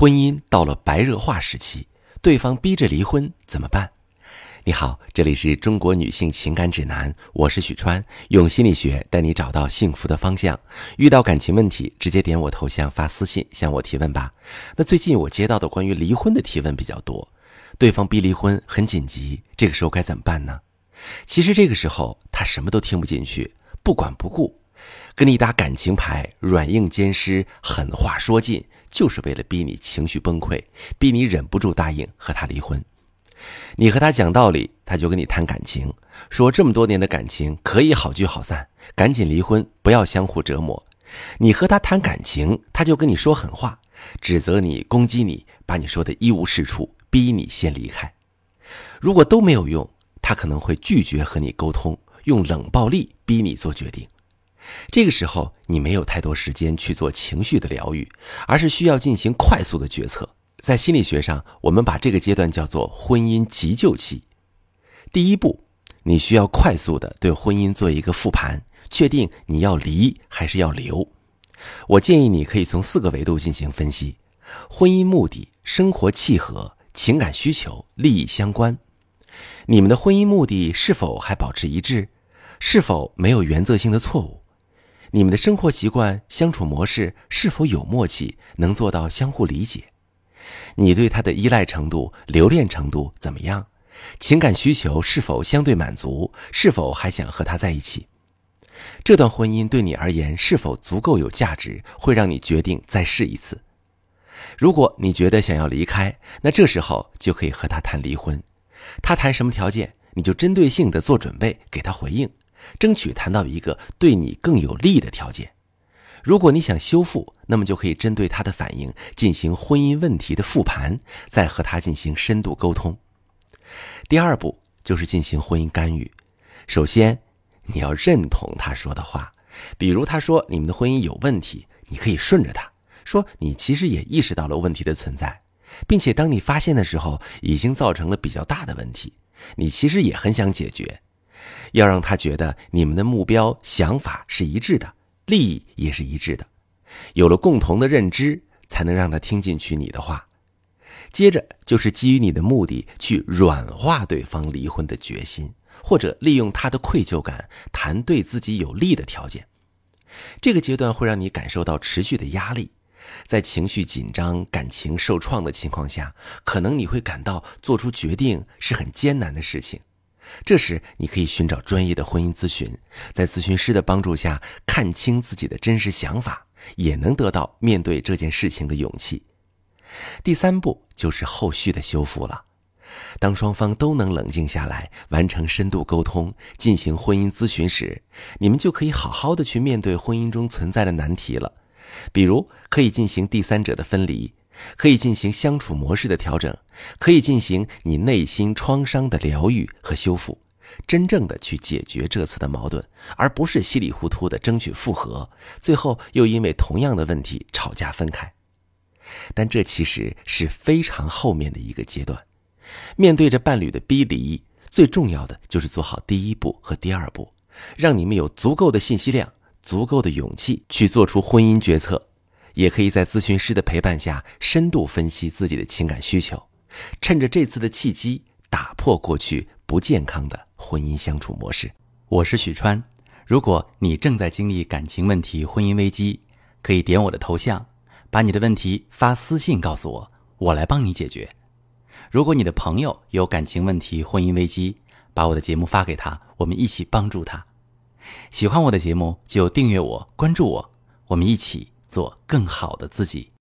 婚姻到了白热化时期，对方逼着离婚怎么办？你好，这里是中国女性情感指南，我是许川，用心理学带你找到幸福的方向。遇到感情问题，直接点我头像发私信向我提问吧。那最近我接到的关于离婚的提问比较多，对方逼离婚很紧急，这个时候该怎么办呢？其实这个时候他什么都听不进去，不管不顾，跟你打感情牌，软硬兼施，狠话说尽，就是为了逼你情绪崩溃，逼你忍不住答应和他离婚。你和他讲道理，他就跟你谈感情，说这么多年的感情可以好聚好散，赶紧离婚，不要相互折磨。你和他谈感情，他就跟你说狠话，指责你、攻击你，把你说的一无是处，逼你先离开。如果都没有用，他可能会拒绝和你沟通，用冷暴力逼你做决定。这个时候，你没有太多时间去做情绪的疗愈，而是需要进行快速的决策。在心理学上，我们把这个阶段叫做婚姻急救期。第一步，你需要快速的对婚姻做一个复盘，确定你要离还是要留。我建议你可以从四个维度进行分析：婚姻目的、生活契合、情感需求、利益相关。你们的婚姻目的是否还保持一致？是否没有原则性的错误？你们的生活习惯、相处模式是否有默契，能做到相互理解？你对他的依赖程度、留恋程度怎么样？情感需求是否相对满足？是否还想和他在一起？这段婚姻对你而言是否足够有价值，会让你决定再试一次？如果你觉得想要离开，那这时候就可以和他谈离婚。他谈什么条件，你就针对性的做准备，给他回应，争取谈到一个对你更有利的条件。如果你想修复，那么就可以针对他的反应进行婚姻问题的复盘，再和他进行深度沟通。第二步就是进行婚姻干预。首先，你要认同他说的话，比如他说你们的婚姻有问题，你可以顺着他说，你其实也意识到了问题的存在，并且当你发现的时候，已经造成了比较大的问题，你其实也很想解决。要让他觉得你们的目标、想法是一致的。利益也是一致的，有了共同的认知，才能让他听进去你的话。接着就是基于你的目的去软化对方离婚的决心，或者利用他的愧疚感谈对自己有利的条件。这个阶段会让你感受到持续的压力，在情绪紧张、感情受创的情况下，可能你会感到做出决定是很艰难的事情。这时，你可以寻找专业的婚姻咨询，在咨询师的帮助下看清自己的真实想法，也能得到面对这件事情的勇气。第三步就是后续的修复了。当双方都能冷静下来，完成深度沟通，进行婚姻咨询时，你们就可以好好的去面对婚姻中存在的难题了，比如可以进行第三者的分离。可以进行相处模式的调整，可以进行你内心创伤的疗愈和修复，真正的去解决这次的矛盾，而不是稀里糊涂的争取复合，最后又因为同样的问题吵架分开。但这其实是非常后面的一个阶段。面对着伴侣的逼离，最重要的就是做好第一步和第二步，让你们有足够的信息量、足够的勇气去做出婚姻决策。也可以在咨询师的陪伴下深度分析自己的情感需求，趁着这次的契机打破过去不健康的婚姻相处模式。我是许川，如果你正在经历感情问题、婚姻危机，可以点我的头像，把你的问题发私信告诉我，我来帮你解决。如果你的朋友有感情问题、婚姻危机，把我的节目发给他，我们一起帮助他。喜欢我的节目就订阅我、关注我，我们一起。做更好的自己。